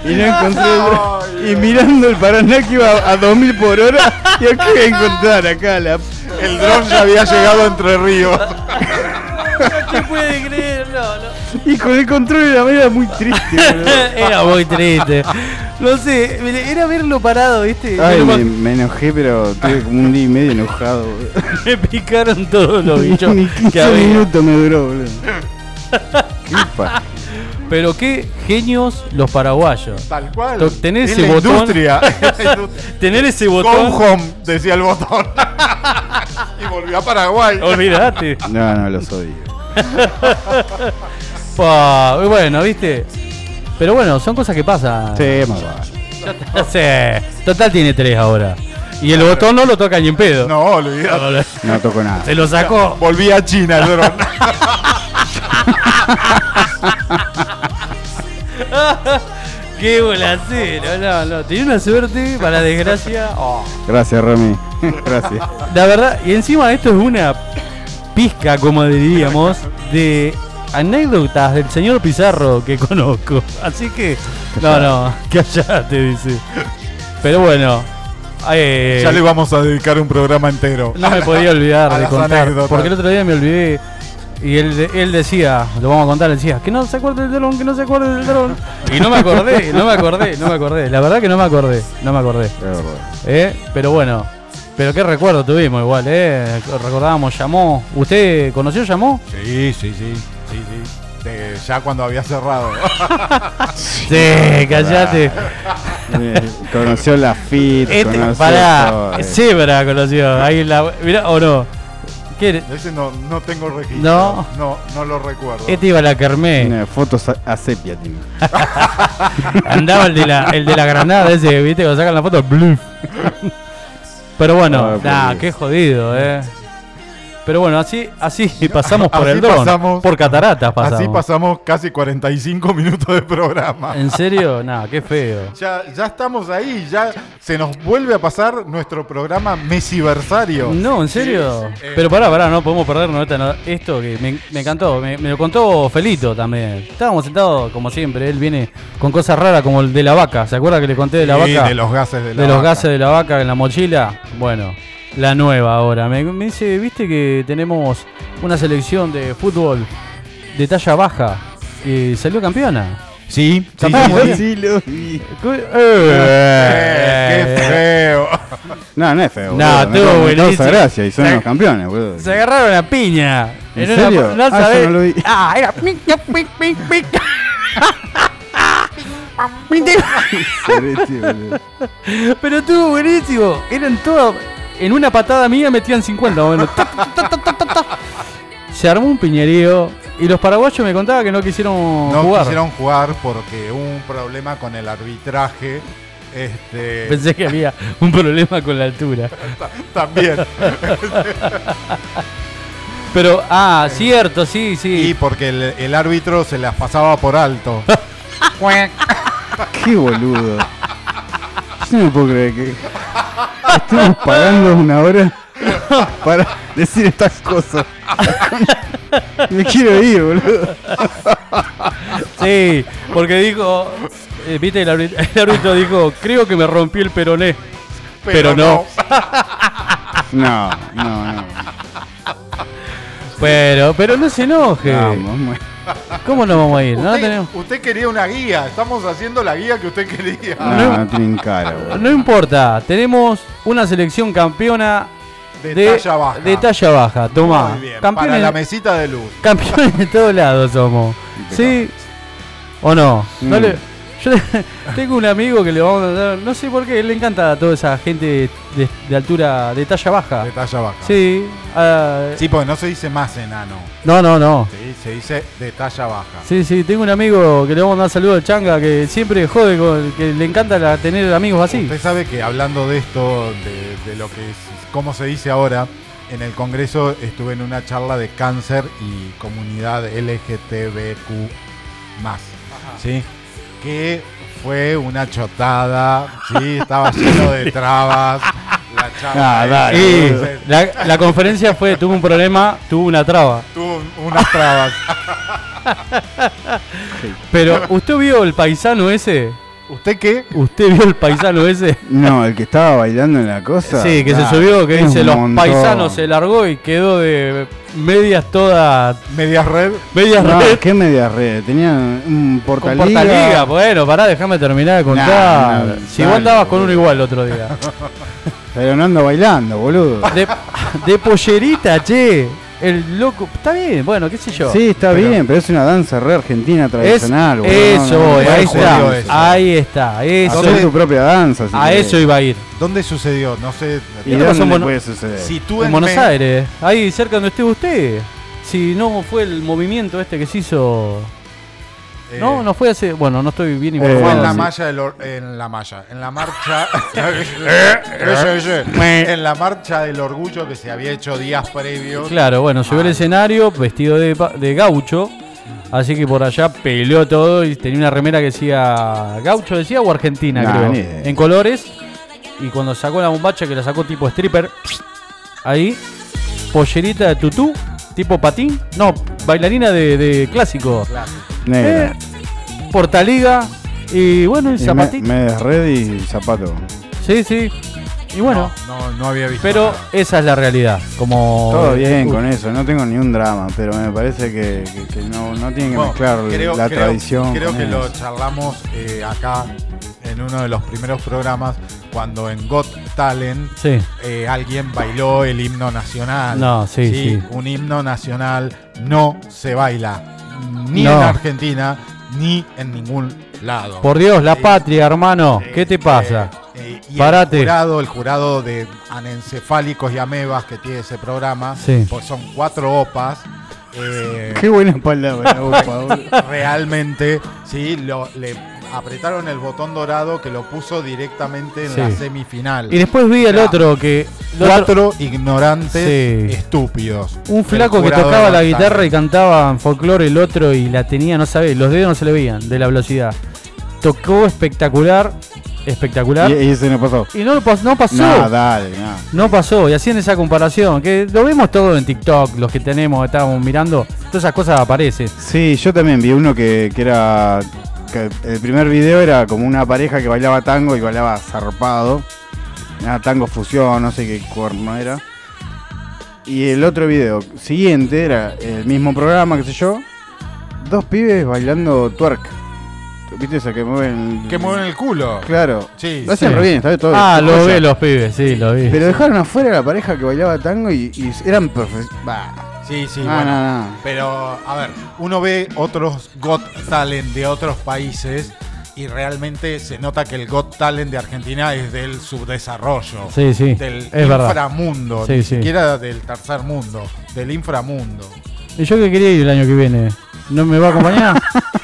Y no encontré Y mirando el Paraná que iba a 2000 por hora, yo qué voy a encontrar acá la El dron ya había llegado a Entre Ríos. No te puede creer, no, no. Y con el control de la manera muy triste, boludo. Era muy triste. No sé, era verlo parado, ¿viste? Ay, me, me enojé, pero tuve como un día y medio enojado. boludo. me picaron todos los bichos Ni que 15 había. minutos me duró, boludo. Qué pa- Pero qué genios los paraguayos. Tal cual. Es ese la botón. industria. Es la industria. Tener ese Go botón. home, decía el botón. y volvió a Paraguay. Olvídate. No, no, los odio. Pa, bueno, ¿viste? Pero bueno, son cosas que pasan. Sí, más vale. Sí. Total tiene tres ahora. Y el botón no lo toca ni en pedo. No, olvidate. No toco nada. Se lo sacó. Volví a China el dron. Qué bolacero, no, no. Tenía una suerte, para desgracia. Oh. Gracias, Rami. Gracias. La verdad, y encima esto es una pizca, como diríamos, de anécdotas del señor Pizarro que conozco. Así que, no, no, callate, dice. Pero bueno, eh, ya le vamos a dedicar un programa entero. no me podía olvidar de contar. anécdotas. Porque el otro día me olvidé. Y él, él decía, lo vamos a contar, él decía, que no se acuerde del dron, que no se acuerde del dron. Y no me acordé, no me acordé, no me acordé. La verdad que no me acordé, no me acordé. ¿Eh? Pero bueno, pero qué recuerdo tuvimos igual, ¿eh? Recordábamos Llamó. ¿Usted conoció Llamó? Sí, sí, sí. sí, sí. De- ya cuando había cerrado. Sí, callate. Conoció la FIT, Este, conoció pará, todo, eh. Zebra conoció. Ahí la. Mirá, o no. ¿Qué? Ese no, no tengo registro. No. No, no lo recuerdo. Este iba a la. Tiene fotos a, a sepia tiene. Andaba el de la, el de la granada ese, viste, cuando sacan la foto, bluf. Pero bueno, por nah, qué jodido, eh. Pero bueno, así, así pasamos por Así el dron. pasamos- por cataratas pasamos. Así pasamos casi 45 minutos de programa. ¿En serio? Nah, qué feo. Ya, ya estamos ahí, ya se nos vuelve a pasar nuestro programa Mesiversario. No, ¿en serio? Sí. Pero pará, pará, no podemos perdernos no- esto que me, me encantó. Me, me lo contó Felito también. Estábamos sentados como siempre. Él viene con cosas raras como el de la vaca. ¿Se acuerda que le conté de la Sí, vaca? de los gases de la de los vaca. gases de la vaca en la mochila. Bueno, la nueva ahora. Me, me dice, viste que tenemos una selección de fútbol de talla baja que salió campeona. Sí, sí, sí, ¿eh? sí. Sí, lo vi. Eh, qué feo. No, no es feo. No, causa buenísimo. gracia y son Se- los campeones, boludo. Se agarraron a piña. ¿En una- serio? no Ah, yo no lo vi. Ah, era pic, pic, pic, pic. Pero estuvo buenísimo. Eran todos. En una patada mía metían 50. Bueno, ta, ta, ta, ta, ta, ta. Se armó un piñerío. Y los paraguayos me contaban que no quisieron No jugar. quisieron jugar porque hubo un problema con el arbitraje. Este, Pensé que había un problema con la altura. también. Pero, ah, cierto, sí, Y sí. porque el, el árbitro se las pasaba por alto. Qué boludo. Yo no puedo creer que estemos pagando una hora para decir estas cosas. Me quiero ir, boludo. Sí, porque dijo. eh, Viste, el árbitro, el árbitro dijo: Creo que me rompí el peroné. Pero no. No, no, no. Pero, pero no se enoje. Vamos, ¿Cómo no vamos a ir? No Usted, tenemos. usted quería una guía. Estamos haciendo la guía que usted quería. no, no tienen cara. No importa, tenemos una selección campeona De, de, talla baja. de talla baja. Toma, Muy bien. campeones, Para la mesita de luz. campeones de todos lados somos. ¿Sí? ¿O no? no Mm. le- Yo tengo un amigo que le vamos a dar, no sé por qué, le encanta a toda esa gente de, de altura, de talla baja. De talla baja. Sí, Sí, porque no se dice más enano. no, no, no. Sí, se dice de talla baja. Sí, sí, tengo un amigo que le vamos a dar saludo al changa que siempre jode con, que le encanta la- tener amigos así. Usted sabe que hablando de esto, de, de lo que es, cómo se dice ahora, en el Congreso estuve en una charla de cáncer y comunidad LGTBQ ¿sí? Que fue una chotada, ¿sí? Estaba lleno de trabas. La Ah, dale, entonces, la, la conferencia fue, tuvo un problema, tuvo una traba. tuvo un- unas trabas. Pero, ¿usted vio el paisano ese? ¿Usted qué? ¿Usted vio el paisano ese? No, el que estaba bailando en la cosa. Sí, que se subió, que dice los montón. paisanos se largó y quedó de medias todas. Medias red. Medias No, red. qué media red. Tenía un Con portaliga. portaliga, bueno, pará, déjame terminar de contar. Nah, nah, si dale, vos andabas con uno igual el otro día. Pero no ando bailando, boludo. De, de pollerita, che. El loco. Está bien, bueno, qué sé yo. Sí, está Pero- bien, pero es una danza re argentina Es, tradicional, boludo. eso, No, no, voy, no, ahí está. no, eso. Ahí está, eso. Hacé tu propia danza. si A querés. eso iba a ir. ¿Dónde sucedió? No sé. ¿Y ¿Qué pasó en dónde Buenos- puede suceder? Sitúenme- En Buenos Aires, ahí cerca donde esté usted. Si no fue el movimiento este que se hizo. Eh, No, no fue hace. Bueno, no estoy bien Eh, Fue informado. en la malla del or- en la malla, en la marcha ese. en la marcha del orgullo que se había hecho días previos. Claro, bueno, subió al escenario vestido de, gaucho. Así que por allá peleó todo y tenía una remera que decía gaucho, decía o argentina, Nah, creo. En colores. Y cuando sacó la bombacha, que la sacó tipo stripper, ahí, pollerita de tutú, tipo patín. No, bailarina de, de clásico. Negra. Eh, portaliga. Y bueno, y Y me- zapatito. Medias red y zapato. Sí, sí. Y bueno, No, no, no había visto. pero nada. esa es la realidad. Como Todo bien con eso, no tengo ni un drama, pero me parece que, que- que no, no tienen que Bueno, mezclar creo- la creo- tradición. Creo con que lo charlamos eh, acá en uno de los primeros programas cuando en Got Talent Sí. eh, alguien bailó el himno nacional. No, sí, sí. Un himno nacional no se baila ni No. en Argentina ni en ningún lado. Por Dios, la patria, hermano. Eh, ¿Qué te pasa? eh, y Parate. El jurado, el jurado de anencefálicos y amebas que tiene ese programa, Sí. pues son cuatro opas. eh, Qué buena palabra, boludo. realmente, sí, lo, le apretaron el botón dorado que lo puso directamente en la semifinal. Y después vi el Claro. otro que. el otro- Cuatro ignorantes Sí. estúpidos. un flaco que tocaba la guitarra y cantaba en folclore el otro y la tenía, no sabe, los dedos no se le veían de la velocidad. Tocó espectacular, espectacular. Y, y ese no pasó. Y no, no pasó. No, dale, no. No pasó, y hacían esa comparación, que lo vemos todo en TikTok, los que tenemos, estábamos mirando, todas esas cosas aparecen. Sí, yo también vi uno que, que era. Que el primer video era como una pareja que bailaba tango y bailaba zarpado. Era tango fusión, no sé qué cuerno era. Y el otro video siguiente era el mismo programa, qué sé yo. Dos pibes bailando twerk. ¿Viste esa que mueven? Que mueven el culo. Claro. Sí, Lo hacen sí. re bien, está bien, todo Ah, lo ve los pibes, sí, lo vi. Pero dejaron afuera a la pareja que bailaba tango y, y eran profesionales. Sí, sí, no, bueno. no, no. Pero, a ver, uno ve otros Got Talent de otros países y realmente se nota que el Got Talent de Argentina es del subdesarrollo. Sí, sí, Del es verdad. inframundo, Sí, ni sí. siquiera del tercer mundo, del inframundo. ¿Y yo que quería ir el año que viene? ¿No me va a acompañar?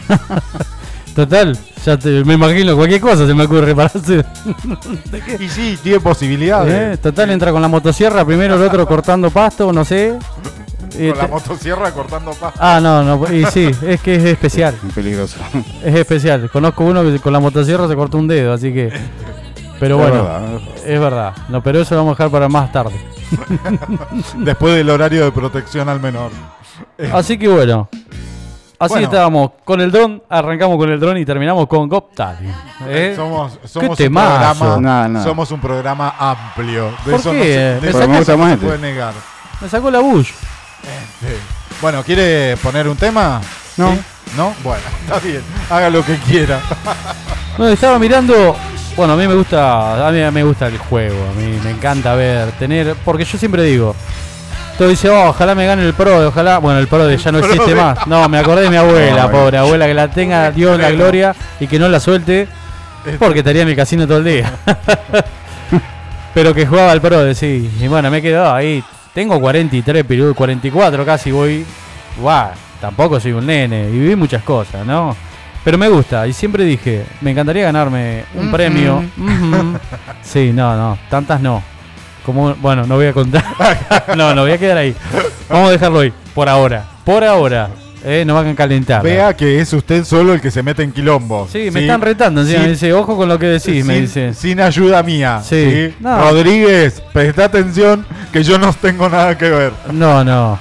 Total, ya te- me imagino cualquier cosa se me ocurre para hacer. Y sí, tiene posibilidades. ¿Eh? Total, entra con la motosierra, primero el otro cortando pasto, no sé. Y Con la motosierra cortando pasto. Ah, no, no, y sí, es que es especial, Muy peligroso. es especial. Conozco uno que con la motosierra se cortó un dedo, así que... Pero Es bueno, verdad. es verdad. No, pero eso lo vamos a dejar para más tarde. Después del horario de protección al menor. Así que bueno. Así Bueno. estábamos con el dron, arrancamos con el dron y terminamos con Goptal. ¿eh? Somos, somos un temazo. programa. Nada, nada. Somos un programa amplio. De ¿Por eso qué? no se, de Me eso sacás- no se puede negar. Me sacó la Bush. Sí. Bueno, ¿quiere poner un tema? No. ¿Sí? ¿No? Bueno, está bien. Haga lo que quiera. No, estaba mirando. Bueno, a mí me gusta, a mí me gusta el juego, a mí me encanta ver, tener, porque yo siempre digo, Todo dice, oh, ojalá me gane el pro, ojalá. Bueno, el pro de ya no existe más. No, me acordé de mi abuela, pobre abuela, que la tenga Dios en la gloria y que no la suelte, porque estaría en el casino todo el día. Pero que jugaba al pro, de sí. Y bueno, me he quedado ahí. Tengo 43, pero 44 casi voy. Guau, tampoco soy un nene y viví muchas cosas, ¿no? Pero me gusta y siempre dije, me encantaría ganarme un premio. Sí, no, no, tantas no. Como, bueno, no voy a contar. no, no voy a quedar ahí. Vamos a dejarlo ahí, por ahora. Por ahora. Eh, no van a calentar. Vea que es usted solo el que se mete en quilombo. Sí, me están retando encima. Me dice, ojo con lo que decís, me dice. sin ayuda mía. Sí. ¿sí? No. Rodríguez, presta atención que yo no tengo nada que ver. No, no.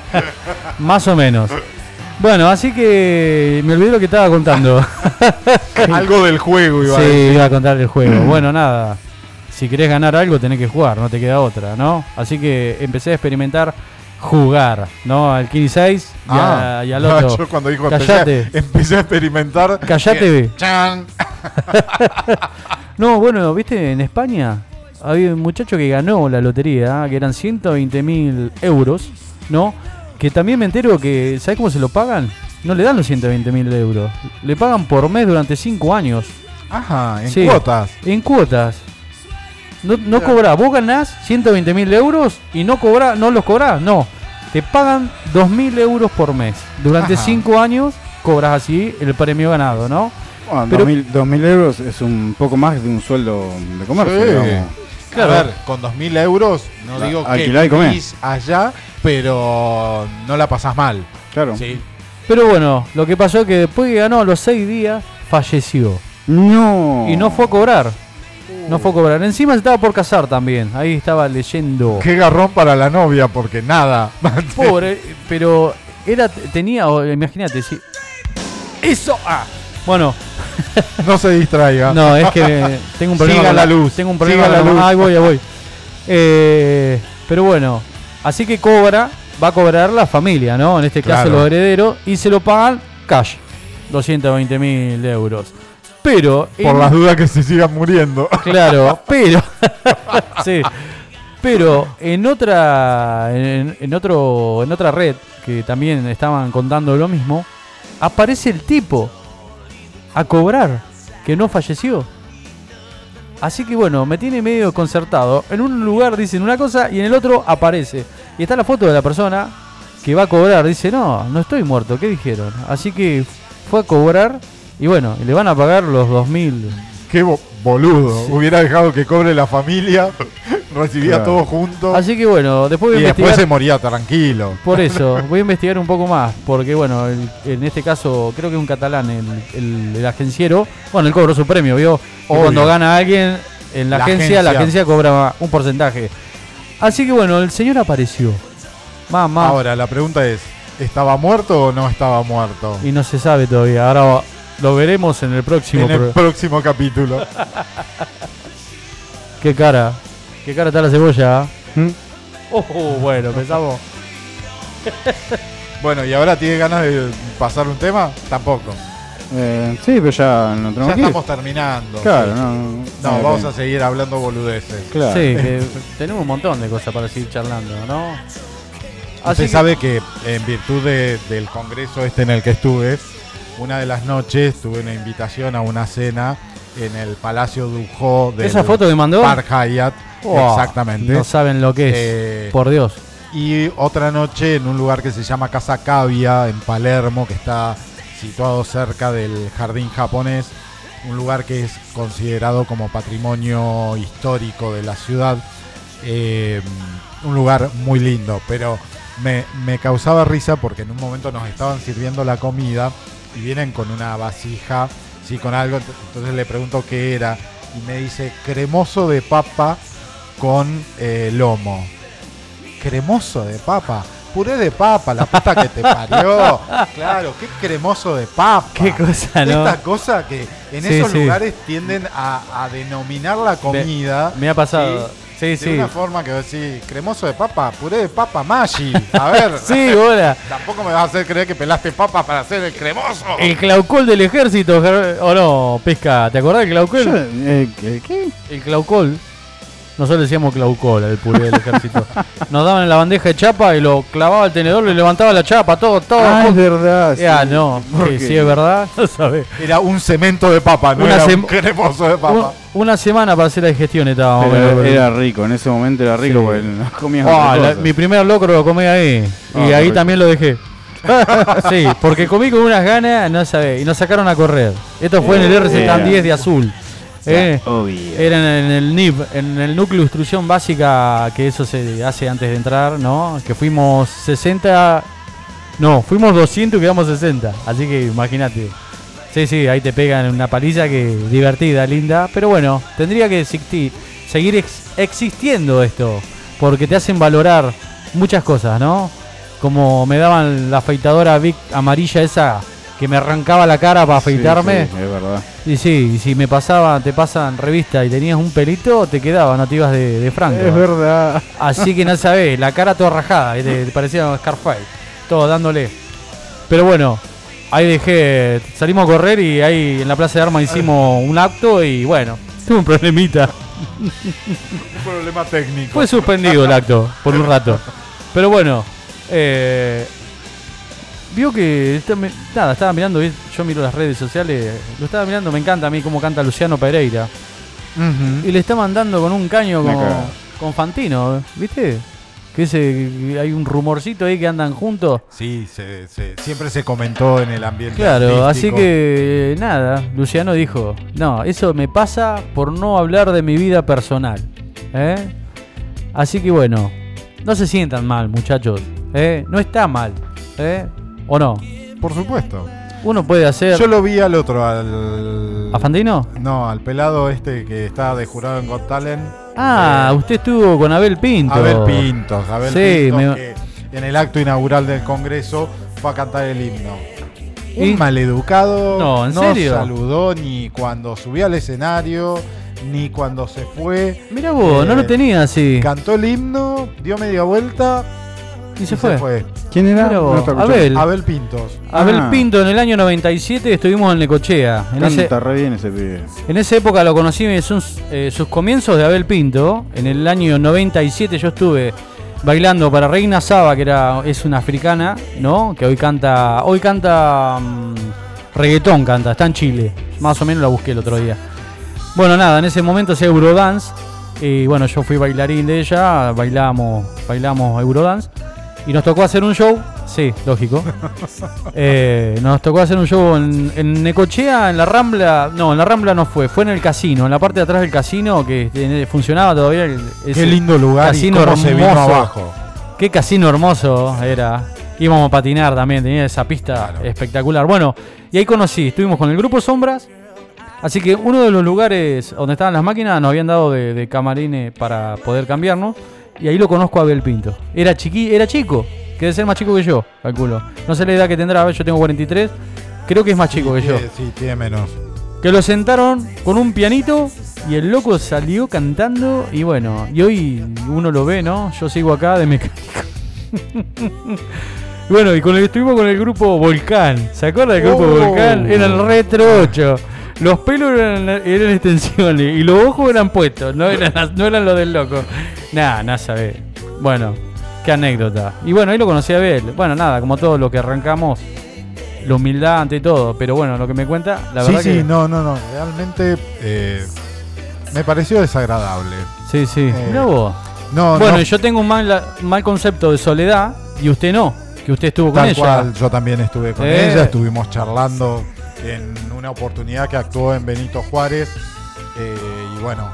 Más o menos. Bueno, así que me olvidé lo que estaba contando. Algo del juego iba a sí, decir. iba a contar el juego. Bueno, nada. Si querés ganar algo, tenés que jugar, no te queda otra, ¿no? Así que empecé a experimentar jugar, ¿no? Al Kini 6 y, a- y al no, otro. yo cuando dijo Callate. empecé, empecé a experimentar. Callate. Chan. No, bueno, viste, en España había un muchacho que ganó la lotería, que eran 120 mil euros, ¿no? Que también me entero que, ¿sabes cómo se lo pagan? No le dan los 120 mil euros, le pagan por mes durante 5 años. Ajá, en Sí. cuotas. En cuotas. No, no cobrás, vos ganás 120 mil euros y no cobrás, no los cobrás, no. Te pagan 2 mil euros por mes. Durante Ajá. 5 años cobras así el premio ganado, ¿no? Bueno, Pero- 2.000 2.000 euros es un poco más de un sueldo de comercio. Sí. digamos. Claro. A ver, con 2.000 euros, no La- digo que vivís allá, pero no la pasás mal. Claro. Sí. Pero bueno, lo que pasó es que después que ganó a los 6 días, falleció. No. Y no fue a cobrar. No fue a cobrar. Encima se estaba por casar también. Ahí estaba leyendo. Qué garrón para la novia, porque nada. Pobre, pero era tenía, imagínate, si eso ah. Bueno, No se distraiga. no, es que tengo un problema Siga la luz, Tengo un problema siga la luz. Ahí voy, ahí voy. Eh, pero bueno, así que cobra, va a cobrar la familia, ¿no? En este caso Claro. los herederos y se lo pagan cash, 220 mil euros. Pero Por en- las dudas que se sigan muriendo. Claro, pero. sí. Pero en otra. En, en otro. En otra red, que también estaban contando lo mismo. Aparece el tipo a cobrar. Que no falleció. Así que bueno, me tiene medio concertado. En un lugar dicen una cosa y en el otro aparece. Y está la foto de la persona que va a cobrar. Dice, no, no estoy muerto. ¿Qué dijeron? Así que fue a cobrar. Y bueno, le van a pagar los 2000. Qué bo- boludo. Hubiera dejado que cobre la familia, recibía Claro. todo junto. Así que bueno, después voy y a después investigar. se moría tranquilo. Por eso, voy a investigar un poco más, porque bueno, el- en este caso creo que es un catalán el, el- el agenciero. Bueno, él cobró su premio, ¿vio? Y cuando gana alguien en la, La agencia, la agencia. agencia cobra un porcentaje. Así que bueno, el señor apareció. Mamá. Ahora, la pregunta es, ¿estaba muerto o no estaba muerto? Y no se sabe todavía. Ahora lo veremos en el próximo. En el pro- próximo capítulo. Qué cara. Qué cara está la cebolla. ¿Mm? Oh, bueno, empezamos. bueno, ¿y ahora tiene ganas de pasar un tema? Tampoco. Eh, sí, pero ya no tenemos Ya que ir. estamos terminando. Claro, no. No, eh, vamos eh, a seguir hablando boludeces. Claro. Sí, que tenemos un montón de cosas para seguir charlando, ¿no? Usted que- sabe que en virtud de- del congreso este en el que estuve, una de las noches tuve una invitación a una cena en el Palacio Dujó del ¿Esa foto que mandó? Park Hyatt. Oh, exactamente. No saben lo que es. Eh, Por Dios. Y otra noche en un lugar que se llama Casa Cavia, en Palermo, que está situado cerca del jardín japonés, un lugar que es considerado como patrimonio histórico de la ciudad. Eh, un lugar muy lindo, pero me, me causaba risa porque en un momento nos estaban sirviendo la comida y vienen con una vasija, sí, con algo, ent- entonces le pregunto qué era y me dice cremoso de papa con eh, lomo cremoso de papa. Puré de papa, la puta que te parió. Claro, qué cremoso de papa. Qué cosa, ¿no? Esta cosa que en Sí, esos sí. lugares tienden a, a denominar la comida. Me ha pasado. Sí, De sí. una forma que decir, cremoso de papa, puré de papa, Maggi. A ver. Sí, hola. Tampoco me vas a hacer creer que pelaste papas para hacer el cremoso. El claucol del ejército, o no, pesca. ¿Te acordás del Yo, claucol? eh, ¿qué- ¿Qué? El claucol. Nosotros decíamos claucola, el puré del ejército. Nos daban en la bandeja de chapa y lo clavaba al tenedor, le levantaba la chapa, todo, todo. Ah, es verdad. Ya, sí. no, si es verdad, no sabés. Era un cemento de papa, no Una era un cremoso de papa. Un- una semana para hacer la digestión estábamos. Pero era rico, en ese momento era rico Sí. porque no comías Ah, otra la- mi primer locro lo comí ahí. Ah, y ahí también lo dejé. sí, porque comí con unas ganas, no sabés. Y nos sacaron a correr. Esto fue en el RZ10 de azul. Eh, Obvio. era en, en el NIP, en el núcleo de instrucción básica, que eso se hace antes de entrar, ¿no? Que fuimos 60. No, fuimos 200 y quedamos 60. Así que imagínate. Sí, sí, ahí te pegan una paliza que divertida, linda. Pero bueno, tendría que existir, seguir ex- existiendo esto. Porque te hacen valorar muchas cosas, ¿no? Como me daban la afeitadora Vic amarilla esa que me arrancaba la cara para afeitarme. sí, es verdad. Y sí, y si me pasaba, te pasan revista y tenías un pelito, te quedaba, no te ibas de, de franco. Es verdad. Así que no sabés, la cara toda rajada, y te, te parecía Scarface, todo dándole. Pero bueno, ahí dejé, salimos a correr y ahí en la Plaza de Armas hicimos un acto y bueno, tuve un problemita. Un problema técnico. Fue suspendido el acto por un rato. Pero bueno, eh, vio que está nada, estaba mirando, yo miro las redes sociales, lo estaba mirando, me encanta a mí cómo canta Luciano Pereira. Y le está mandando con un caño con, Fantino, ¿viste? Que ese, hay un rumorcito ahí que andan juntos. Sí, se- se- siempre se comentó en el ambiente. Claro, así que nada, Luciano dijo, no, eso me pasa por no hablar de mi vida personal. ¿eh? Así que bueno, no se sientan mal, muchachos. ¿eh? No está mal. ¿eh? ¿O no? Por supuesto. Uno puede hacer... Yo lo vi al otro, al. ¿A Fantino? No, al pelado este que está de jurado en Got Talent. Ah, Eh, usted estuvo con Abel Pinto. Abel Pintos. Abel Sí, me- que en el acto inaugural del Congreso fue a cantar el himno. ¿Y? Un maleducado. No, ¿en serio? saludó ni cuando subió al escenario, ni cuando se fue. Mira vos, no Eh, lo tenía así. Cantó el himno, dio media vuelta Y se fue. ¿Quién era? No. Abel. Abel Pintos. Abel Ah. Pinto en el año 97 estuvimos en Necochea. En, ese, re bien ese pibe. en esa época lo conocí, sus, eh, sus comienzos de Abel Pinto. En el año 97 yo estuve bailando para Reina Saba, que era, es una africana, ¿no? Que hoy canta, hoy canta mm, reggaetón, canta, está en Chile. Más o menos la busqué el otro día. Bueno, nada, en ese momento hacía Eurodance. Y bueno, yo fui bailarín de ella, bailamos, bailamos Eurodance. Y nos tocó hacer un show, sí, lógico. Eh, nos tocó hacer un show en, en Necochea, en la Rambla. No, en la Rambla no fue, fue en el casino, en la parte de atrás del casino que funcionaba todavía. el- Qué lindo lugar casino y cómo se vino hermoso. abajo. Qué casino hermoso era. Íbamos a patinar también, tenía esa pista espectacular. Bueno, y ahí conocí, estuvimos con el grupo Sombras. Así que uno de los lugares donde estaban las máquinas nos habían dado de, de camarines para poder cambiarnos. Y ahí lo conozco a Abel Pinto. Era chiqui, era chico, que debe ser más chico que yo, calculo. No sé la edad que tendrá, yo tengo 43. Creo que es más chico que yo. Sí, sí, tiene menos. Que lo sentaron con un pianito y el loco salió cantando y bueno, y hoy uno lo ve, ¿no? Yo sigo acá de mecánico. bueno, y con el, estuvimos con el grupo Volcán. ¿Se acuerda del grupo Oh. Volcán? Era el Retro 8. Los pelos eran, eran extensiones y los ojos eran puestos, no eran, no eran los del loco. Nada, nada sabe. Bueno, qué anécdota. Y bueno, ahí lo conocí a Abel. Bueno, nada, como todo lo que arrancamos, la humildad ante todo. Pero bueno, lo que me cuenta, la sí, verdad sí, que. no, no, no. Realmente eh, me pareció desagradable. Sí, sí. Eh, vos. No, bueno, no, yo tengo un mal, mal concepto de soledad y usted no, que usted estuvo con ella. cual. Yo también estuve con Eh. ella, estuvimos charlando en una oportunidad que actuó en Benito Juárez. eh, y bueno,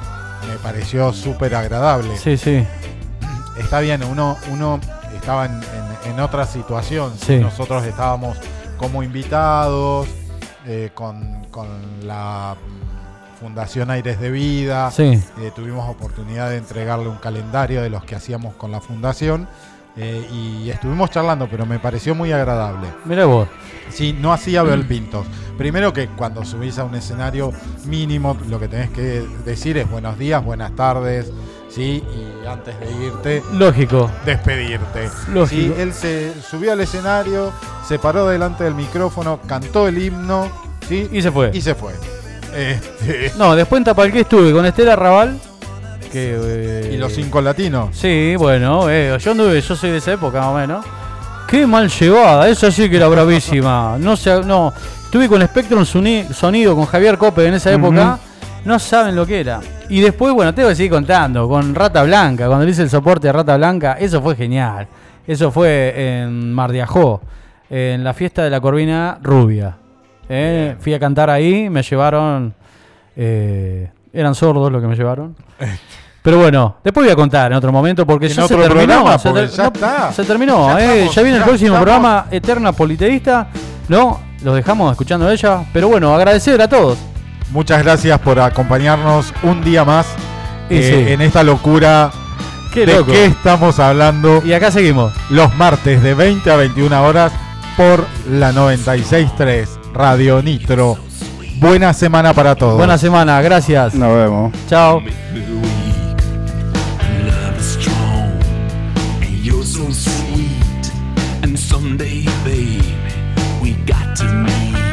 me pareció súper agradable. Sí, sí. Está bien, uno, uno estaba en, en- en otra situación. Sí. Nosotros estábamos como invitados eh, con, con la Fundación Aires de Vida. Sí. Eh, tuvimos oportunidad de entregarle un calendario de los que hacíamos con la fundación eh, y estuvimos charlando, pero me pareció muy agradable. Mira vos. Sí, no hacía Abel Pintos. Primero que cuando subís a un escenario mínimo, lo que tenés que decir es buenos días, buenas tardes, ¿sí? Y antes de irte, Lógico. despedirte. Lógico. Sí, él se subió al escenario, se paró delante del micrófono, cantó el himno, ¿sí? Y se fue. Y se fue. Este, No, después en Tapalqué estuve con Estela Raval, que eh, ¿Y los cinco latinos? Sí, bueno, eh, yo anduve, yo soy de esa época más o menos. Qué mal llevada, eso sí que era bravísima. No sé, no. Estuve con Spectrum Sonido, con Javier Cope en esa época. No saben lo que era. Y después, bueno, te voy a seguir contando. Con Rata Blanca, cuando le hice el soporte a Rata Blanca, eso fue genial. Eso fue en Mar de Ajó, en la fiesta de la Corvina Rubia. Eh, fui a cantar ahí, me llevaron. eh, eran sordos los que me llevaron. Pero bueno, después voy a contar en otro momento porque ya se terminó. programa, se, ter- ya no, está. se terminó, Ya eh, estamos, ya viene el próximo estamos. programa Eterna Politeísta. No, los dejamos escuchando a ella. Pero bueno, agradecer a todos. Muchas gracias por acompañarnos un día más eh, sí. en esta locura Qué de loco. qué estamos hablando Y acá seguimos. los martes de 20 a 21 horas por la 96.3 Radio Nitro. Buena semana para todos. Buena semana, gracias. Nos vemos. Chao. so sweet. And someday, baby, we got to meet.